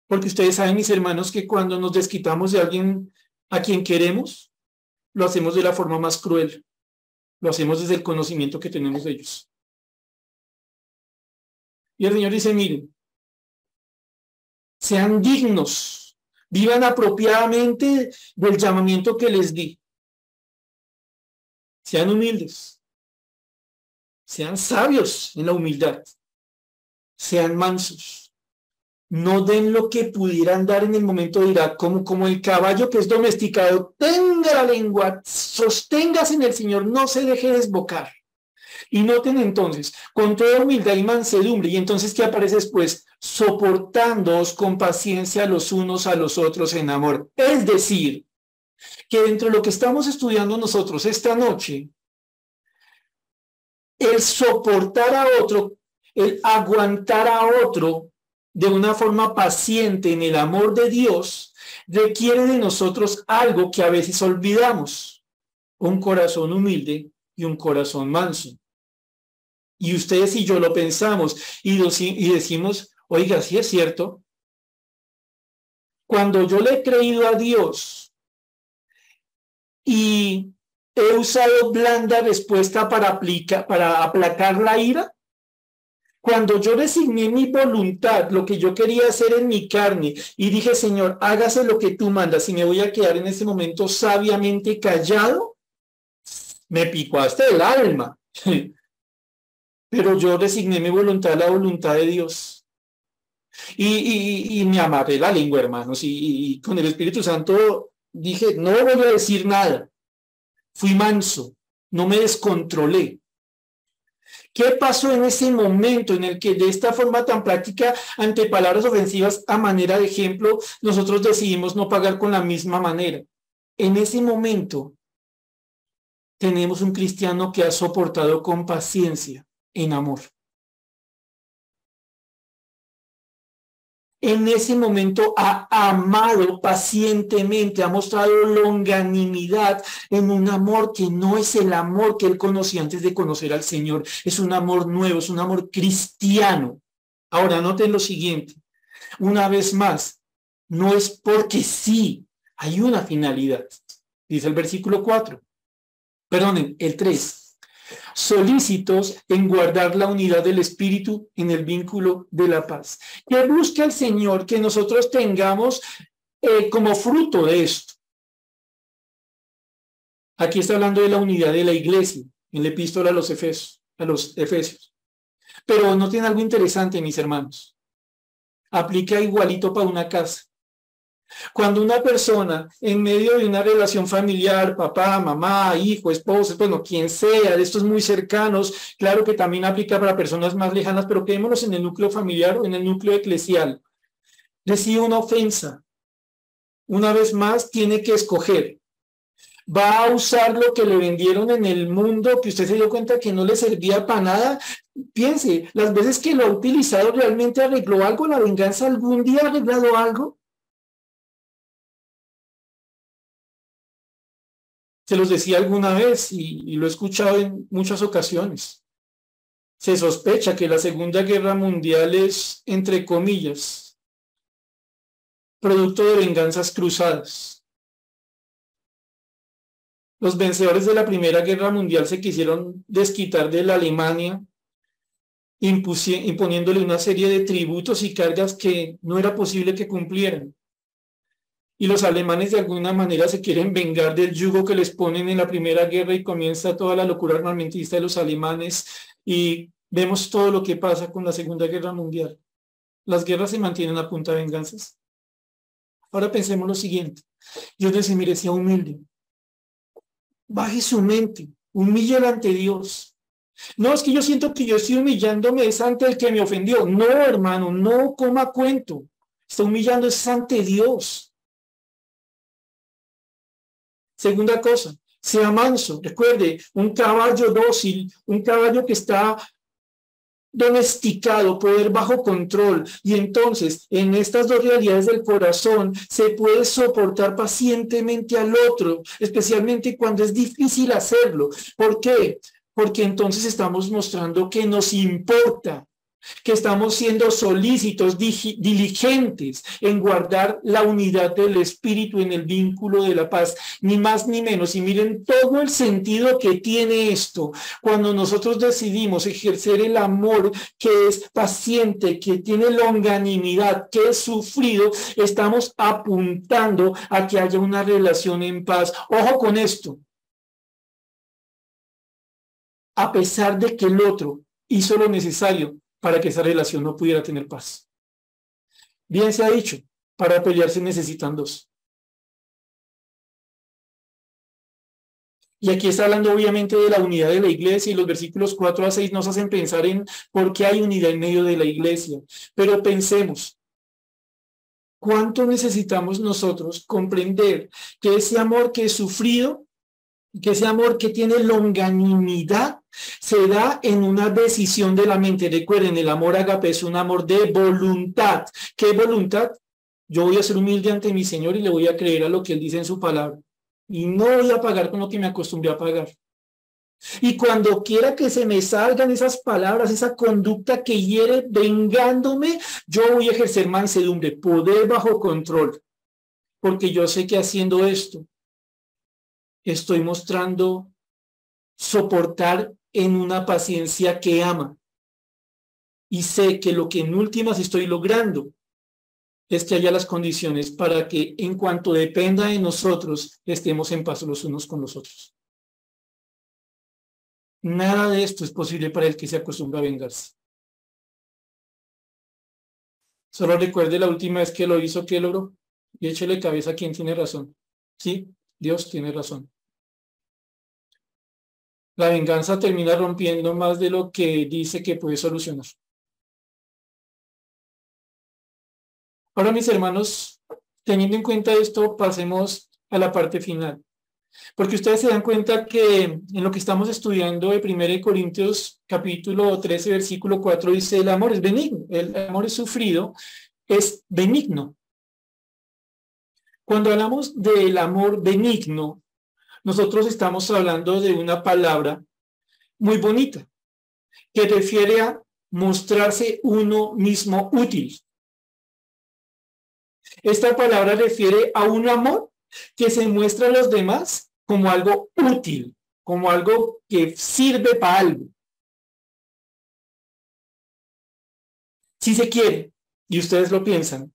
Porque ustedes saben, mis hermanos, que cuando nos desquitamos de alguien a quien queremos, lo hacemos de la forma más cruel. Lo hacemos desde el conocimiento que tenemos de ellos. Y el Señor dice, miren, sean dignos, vivan apropiadamente del llamamiento que les di. Sean humildes, sean sabios en la humildad, sean mansos. No den lo que pudieran dar en el momento de ira, como, como el caballo que es domesticado. Tenga la lengua, sosténgase en el Señor, no se deje desbocar. Y noten entonces, con toda humildad y mansedumbre, y entonces, ¿qué aparece después? Soportándoos con paciencia los unos a los otros en amor. Es decir, que dentro de lo que estamos estudiando nosotros esta noche, el soportar a otro, el aguantar a otro de una forma paciente en el amor de Dios, requiere de nosotros algo que a veces olvidamos, un corazón humilde y un corazón manso. Y ustedes y yo lo pensamos y, y decimos, oiga, sí es cierto. Cuando yo le he creído a Dios y he usado blanda respuesta para, aplicar, para aplacar la ira, cuando yo resigné mi voluntad, lo que yo quería hacer en mi carne, y dije, Señor, hágase lo que tú mandas, y me voy a quedar en ese momento sabiamente callado, me picó hasta el alma. (laughs) Pero yo resigné mi voluntad a la voluntad de Dios. Y, me amarré la lengua, hermanos, y, con el Espíritu Santo dije, no voy a decir nada. Fui manso, no me descontrolé. ¿Qué pasó en ese momento en el que de esta forma tan práctica, ante palabras ofensivas a manera de ejemplo, nosotros decidimos no pagar con la misma manera? En ese momento tenemos un cristiano que ha soportado con paciencia, en amor. En ese momento ha amado pacientemente, ha mostrado longanimidad en un amor que no es el amor que él conocía antes de conocer al Señor, es un amor nuevo, es un amor cristiano. Ahora, noten lo siguiente, una vez más, no es porque sí, hay una finalidad, dice el versículo 4, perdonen, el 3 solícitos en guardar la unidad del Espíritu en el vínculo de la paz. Que busca el Señor que nosotros tengamos eh, como fruto de esto. Aquí está hablando de la unidad de la iglesia, en la epístola a los Efesios, a los Efesios. Pero no tiene algo interesante, mis hermanos. Aplica igualito para una casa. Cuando una persona en medio de una relación familiar, papá, mamá, hijo, esposo, bueno, quien sea, de estos muy cercanos, claro que también aplica para personas más lejanas, pero quedémonos en el núcleo familiar o en el núcleo eclesial, recibe una ofensa. Una vez más, tiene que escoger. Va a usar lo que le vendieron en el mundo, que usted se dio cuenta que no le servía para nada. Piense, las veces que lo ha utilizado realmente arregló algo, la venganza algún día ha arreglado algo. Se los decía alguna vez y, lo he escuchado en muchas ocasiones. Se sospecha que la Segunda Guerra Mundial es, entre comillas, producto de venganzas cruzadas. Los vencedores de la Primera Guerra Mundial se quisieron desquitar de la Alemania, imponiéndole una serie de tributos y cargas que no era posible que cumplieran y los alemanes de alguna manera se quieren vengar del yugo que les ponen en la Primera Guerra y comienza toda la locura armamentista de los alemanes y vemos todo lo que pasa con la Segunda Guerra Mundial. Las guerras se mantienen a punta de venganzas. Ahora pensemos lo siguiente. Dios les mire, sea humilde. Baje su mente, humille ante Dios. No, es que yo siento que yo estoy humillándome es ante el que me ofendió. No, hermano, no coma cuento. Está humillando es ante Dios. Segunda cosa, sea manso. Recuerde, un caballo dócil, un caballo que está domesticado, poder bajo control. Y entonces, en estas dos realidades del corazón, se puede soportar pacientemente al otro, especialmente cuando es difícil hacerlo. ¿Por qué? Porque entonces estamos mostrando que nos importa que estamos siendo solícitos, diligentes en guardar la unidad del espíritu en el vínculo de la paz, ni más ni menos. Y miren todo el sentido que tiene esto cuando nosotros decidimos ejercer el amor que es paciente, que tiene longanimidad, que es sufrido, estamos apuntando a que haya una relación en paz. Ojo con esto. A pesar de que el otro hizo lo necesario para que esa relación no pudiera tener paz. Bien se ha dicho, para pelearse necesitan dos. Y aquí está hablando obviamente de la unidad de la iglesia y los versículos 4 a 6 nos hacen pensar en por qué hay unidad en medio de la iglesia. Pero pensemos, ¿cuánto necesitamos nosotros comprender que ese amor que es sufrido que ese amor que tiene longanimidad se da en una decisión de la mente. Recuerden, el amor agape es un amor de voluntad. ¿Qué voluntad? Yo voy a ser humilde ante mi Señor y le voy a creer a lo que Él dice en su palabra. Y no voy a pagar con lo que me acostumbré a pagar. Y cuando quiera que se me salgan esas palabras, esa conducta que hiere vengándome, yo voy a ejercer mansedumbre, poder bajo control. Porque yo sé que haciendo esto, estoy mostrando soportar en una paciencia que ama. Y sé que lo que en últimas estoy logrando es que haya las condiciones para que en cuanto dependa de nosotros estemos en paz los unos con los otros. Nada de esto es posible para el que se acostumbra a vengarse. Solo recuerde la última vez que lo hizo, que logró. Y échele cabeza a quien tiene razón. Sí, Dios tiene razón. La venganza termina rompiendo más de lo que dice que puede solucionar. Ahora, mis hermanos, teniendo en cuenta esto, pasemos a la parte final. Porque ustedes se dan cuenta que en lo que estamos estudiando de 1 Corintios capítulo 13, versículo 4 dice, el amor es benigno, el amor es sufrido, es benigno. Cuando hablamos del amor benigno, nosotros estamos hablando de una palabra muy bonita, que refiere a mostrarse uno mismo útil. Esta palabra refiere a un amor que se muestra a los demás como algo útil, como algo que sirve para algo. Si se quiere, y ustedes lo piensan,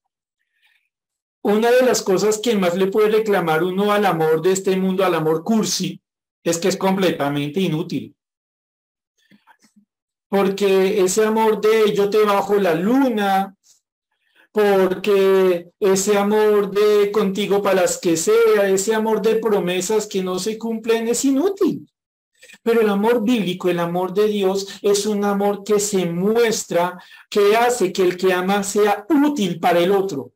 una de las cosas que más le puede reclamar uno al amor de este mundo, al amor cursi, es que es completamente inútil. Porque ese amor de yo te bajo la luna, porque ese amor de contigo para las que sea, ese amor de promesas que no se cumplen es inútil. Pero el amor bíblico, el amor de Dios, es un amor que se muestra, que hace que el que ama sea útil para el otro.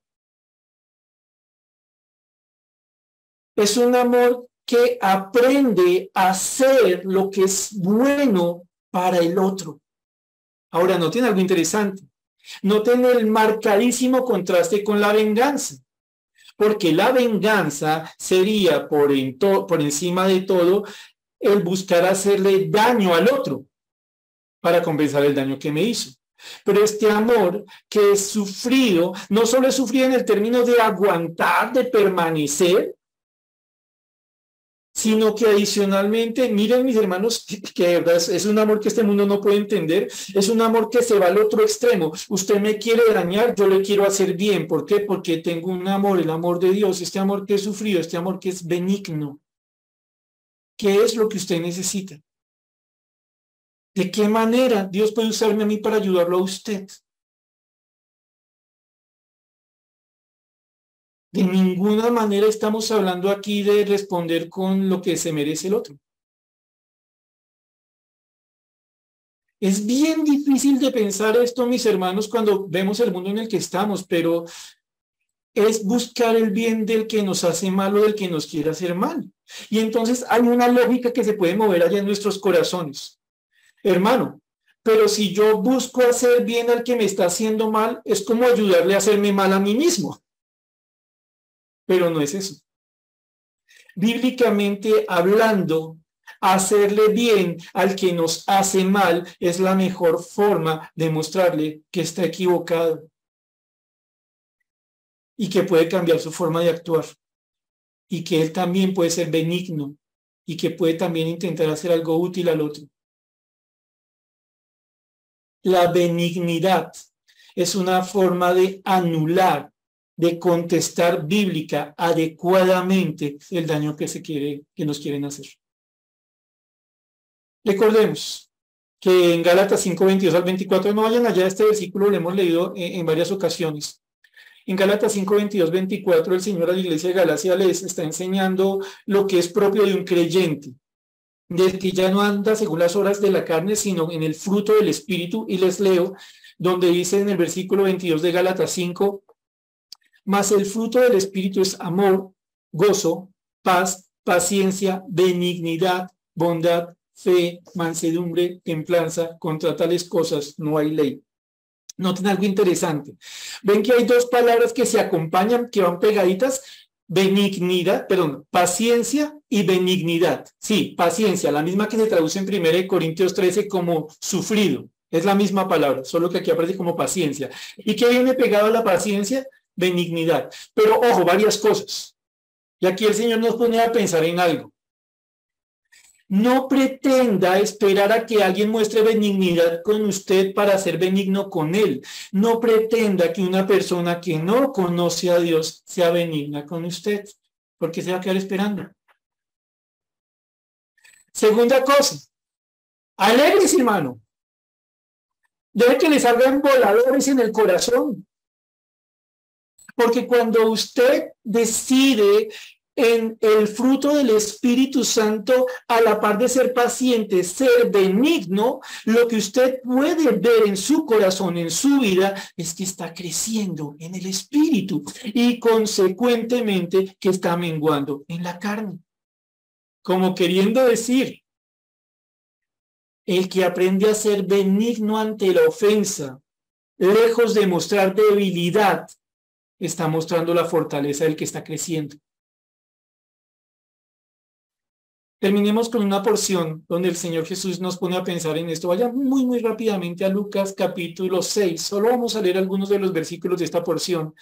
Es un amor que aprende a hacer lo que es bueno para el otro. Ahora, no tiene algo interesante. Noten el marcadísimo contraste con la venganza, porque la venganza sería por, por encima de todo el buscar hacerle daño al otro para compensar el daño que me hizo. Pero este amor que es sufrido, no solo es sufrido en el término de aguantar, de permanecer, sino que adicionalmente, miren mis hermanos, que es, un amor que este mundo no puede entender, es un amor que se va al otro extremo. Usted me quiere dañar, yo le quiero hacer bien. ¿Por qué? Porque tengo un amor, el amor de Dios, este amor que he sufrido, este amor que es benigno. ¿Qué es lo que usted necesita? ¿De qué manera Dios puede usarme a mí para ayudarlo a usted? De ninguna manera estamos hablando aquí de responder con lo que se merece el otro. Es bien difícil de pensar esto, mis hermanos, cuando vemos el mundo en el que estamos, pero es buscar el bien del que nos hace mal o del que nos quiere hacer mal. Y entonces hay una lógica que se puede mover allá en nuestros corazones. Hermano, pero si yo busco hacer bien al que me está haciendo mal, es como ayudarle a hacerme mal a mí mismo pero no es eso. Bíblicamente hablando, hacerle bien al que nos hace mal es la mejor forma de mostrarle que está equivocado y que puede cambiar su forma de actuar y que él también puede ser benigno y que puede también intentar hacer algo útil al otro. La benignidad es una forma de anular de contestar bíblica adecuadamente el daño que se quiere, que nos quieren hacer. Recordemos que en Gálatas 5, 22 al 24, no vayan allá, este versículo lo hemos leído en, varias ocasiones. En Gálatas 5, 22, 24, el Señor a la iglesia de Galacia les está enseñando lo que es propio de un creyente, del que ya no anda según las horas de la carne, sino en el fruto del Espíritu. Y les leo, donde dice en el versículo 22 de Gálatas 5, mas el fruto del Espíritu es amor, gozo, paz, paciencia, benignidad, bondad, fe, mansedumbre, templanza. Contra tales cosas no hay ley. Noten algo interesante. Ven que hay dos palabras que se acompañan, que van pegaditas. Benignidad, perdón, paciencia y benignidad. Sí, paciencia, la misma que se traduce en 1 Corintios 13 como sufrido. Es la misma palabra, solo que aquí aparece como paciencia. ¿Y qué viene pegado a la paciencia? Benignidad. Pero ojo, varias cosas. Y aquí el Señor nos pone a pensar en algo. No pretenda esperar a que alguien muestre benignidad con usted para ser benigno con él. No pretenda que una persona que no conoce a Dios sea benigna con usted, porque se va a quedar esperando. Segunda cosa, alegres, hermano. Debe que le salgan voladores en el corazón. Porque cuando usted decide en el fruto del Espíritu Santo, a la par de ser paciente, ser benigno, lo que usted puede ver en su corazón, en su vida, es que está creciendo en el Espíritu y consecuentemente que está menguando en la carne. Como queriendo decir, el que aprende a ser benigno ante la ofensa, lejos de mostrar debilidad, está mostrando la fortaleza del que está creciendo. Terminemos con una porción donde el Señor Jesús nos pone a pensar en esto. Vaya muy, muy rápidamente a Lucas capítulo 6. Solo vamos a leer algunos de los versículos de esta porción.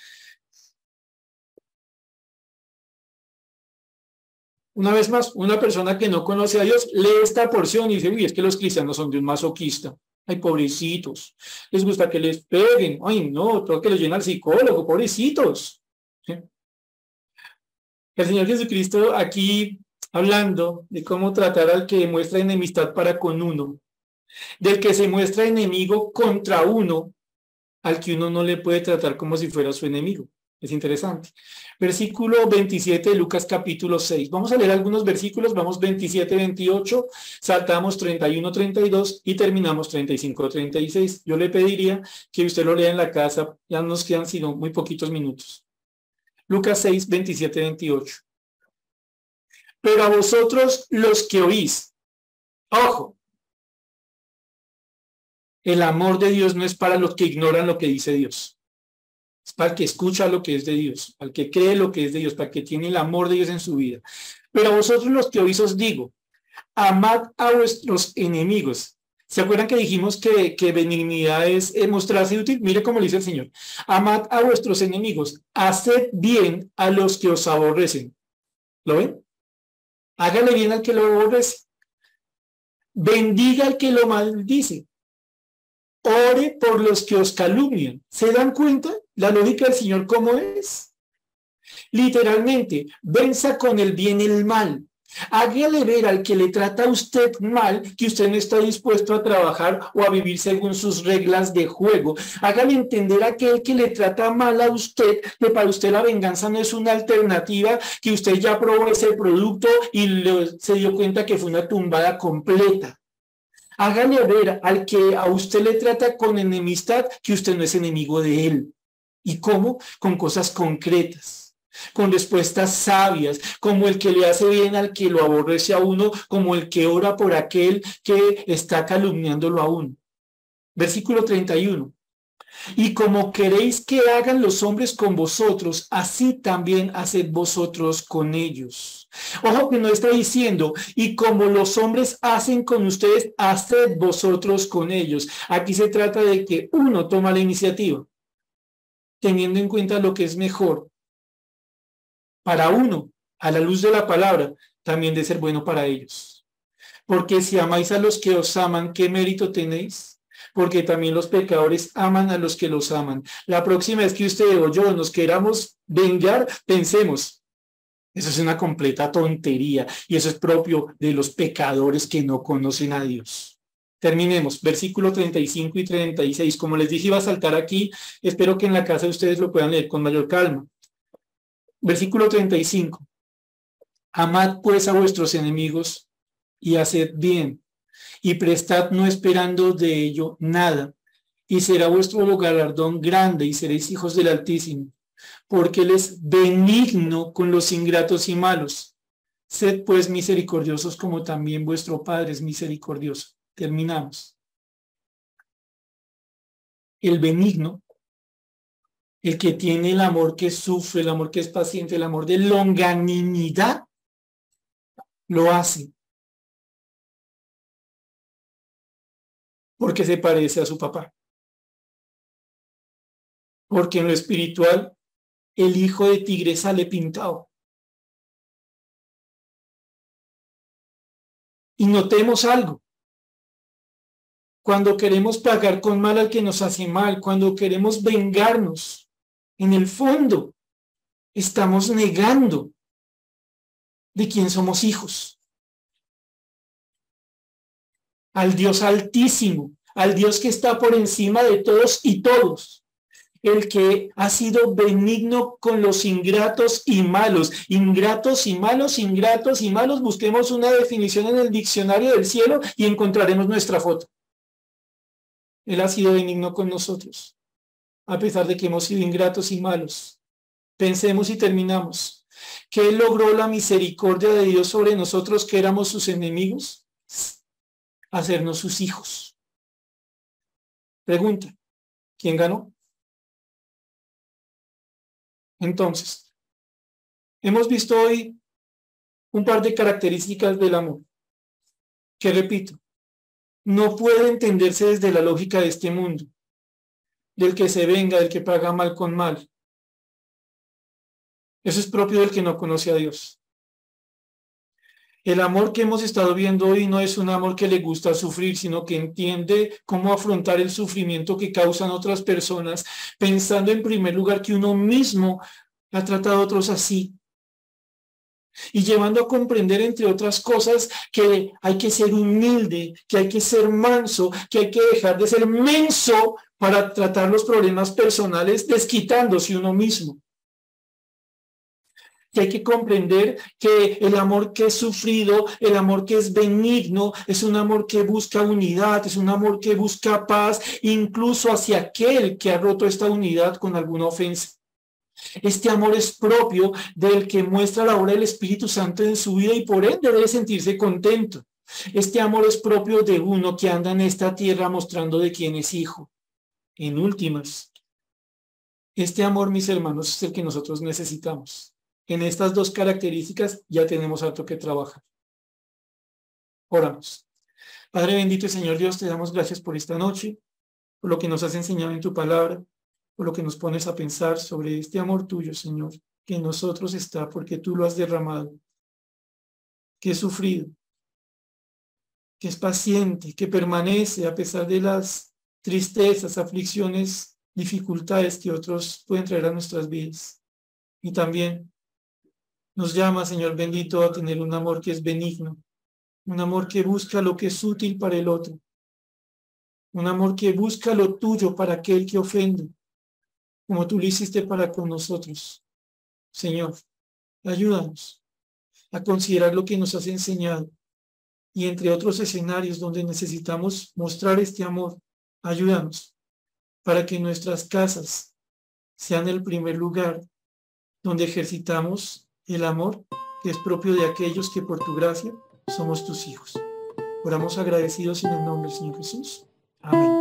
Una vez más, una persona que no conoce a Dios lee esta porción y dice, uy, es que los cristianos son de un masoquista. Ay, pobrecitos. Les gusta que les peguen. Ay, no, tengo que los llena al psicólogo, pobrecitos. El Señor Jesucristo aquí hablando de cómo tratar al que muestra enemistad para con uno, del que se muestra enemigo contra uno, al que uno no le puede tratar como si fuera su enemigo. Es interesante. Versículo 27 de Lucas capítulo 6. Vamos a leer algunos versículos, vamos 27, 28, saltamos 31, 32 y terminamos 35, 36. Yo le pediría que usted lo lea en la casa, ya nos quedan sino muy poquitos minutos. Lucas 6, 27, 28. Pero a vosotros los que oís, ojo, el amor de Dios no es para los que ignoran lo que dice Dios. Es para que escucha lo que es de Dios, para que cree lo que es de Dios, para el que tiene el amor de Dios en su vida. Pero a vosotros los que oís os digo, amad a vuestros enemigos. ¿Se acuerdan que dijimos que, que benignidad es mostrarse útil? Mire cómo dice el Señor. Amad a vuestros enemigos, haced bien a los que os aborrecen. ¿Lo ven? Hágale bien al que lo aborrece. Bendiga al que lo maldice. Ore por los que os calumnian. ¿Se dan cuenta la lógica del Señor cómo es? Literalmente, venza con el bien el mal. Hágale ver al que le trata a usted mal que usted no está dispuesto a trabajar o a vivir según sus reglas de juego. Hágale entender a aquel que le trata mal a usted que para usted la venganza no es una alternativa, que usted ya probó ese producto y se dio cuenta que fue una tumbada completa. Hágale ver al que a usted le trata con enemistad que usted no es enemigo de él. ¿Y cómo? Con cosas concretas con respuestas sabias, como el que le hace bien al que lo aborrece a uno, como el que ora por aquel que está calumniándolo a uno. Versículo 31. Y como queréis que hagan los hombres con vosotros, así también haced vosotros con ellos. Ojo que no está diciendo, y como los hombres hacen con ustedes, haced vosotros con ellos. Aquí se trata de que uno toma la iniciativa, teniendo en cuenta lo que es mejor para uno, a la luz de la palabra, también de ser bueno para ellos. Porque si amáis a los que os aman, ¿qué mérito tenéis? Porque también los pecadores aman a los que los aman. La próxima vez que usted o yo nos queramos vengar, pensemos, eso es una completa tontería y eso es propio de los pecadores que no conocen a Dios. Terminemos, versículo 35 y 36. Como les dije, iba a saltar aquí. Espero que en la casa ustedes lo puedan leer con mayor calma. Versículo 35. Amad pues a vuestros enemigos y haced bien, y prestad no esperando de ello nada, y será vuestro galardón grande y seréis hijos del Altísimo, porque Él es benigno con los ingratos y malos. Sed pues misericordiosos como también vuestro Padre es misericordioso. Terminamos. El benigno el que tiene el amor que sufre, el amor que es paciente, el amor de longanimidad, lo hace. Porque se parece a su papá. Porque en lo espiritual, el hijo de tigre sale pintado. Y notemos algo. Cuando queremos pagar con mal al que nos hace mal, cuando queremos vengarnos, en el fondo, estamos negando de quién somos hijos. Al Dios altísimo, al Dios que está por encima de todos y todos. el que ha sido benigno con los ingratos y malos. Ingratos y malos, ingratos y malos. Busquemos una definición en el diccionario del cielo y encontraremos nuestra foto. Él ha sido benigno con nosotros, a pesar de que hemos sido ingratos y malos. Pensemos y terminamos. ¿Qué logró la misericordia de Dios sobre nosotros que éramos sus enemigos? Hacernos sus hijos. Pregunta, ¿quién ganó? Entonces, hemos visto hoy un par de características del amor, que repito, no puede entenderse desde la lógica de este mundo, del que se venga, del que paga mal con mal. Eso es propio del que no conoce a Dios. El amor que hemos estado viendo hoy no es un amor que le gusta sufrir, sino que entiende cómo afrontar el sufrimiento que causan otras personas, pensando en primer lugar que uno mismo ha tratado a otros así. Y llevando a comprender, entre otras cosas, que hay que ser humilde, que hay que ser manso, que hay que dejar de ser menso para tratar los problemas personales desquitándose uno mismo que hay que comprender que el amor que es sufrido, el amor que es benigno, es un amor que busca unidad, es un amor que busca paz, incluso hacia aquel que ha roto esta unidad con alguna ofensa. Este amor es propio del que muestra la obra del Espíritu Santo en su vida y por ende debe sentirse contento. Este amor es propio de uno que anda en esta tierra mostrando de quién es hijo. En últimas, este amor, mis hermanos, es el que nosotros necesitamos. En estas dos características ya tenemos algo que trabajar. Oramos. Padre bendito y Señor Dios, te damos gracias por esta noche, por lo que nos has enseñado en tu palabra, por lo que nos pones a pensar sobre este amor tuyo, Señor, que en nosotros está porque tú lo has derramado, que es sufrido, que es paciente, que permanece a pesar de las tristezas, aflicciones, dificultades que otros pueden traer a nuestras vidas. Y también nos llama, Señor bendito, a tener un amor que es benigno, un amor que busca lo que es útil para el otro, un amor que busca lo tuyo para aquel que ofende, como tú lo hiciste para con nosotros. Señor, ayúdanos a considerar lo que nos has enseñado y entre otros escenarios donde necesitamos mostrar este amor, ayúdanos para que nuestras casas sean el primer lugar donde ejercitamos el amor que es propio de aquellos que por tu gracia somos tus hijos. Oramos agradecidos en el nombre del Señor Jesús. Amén.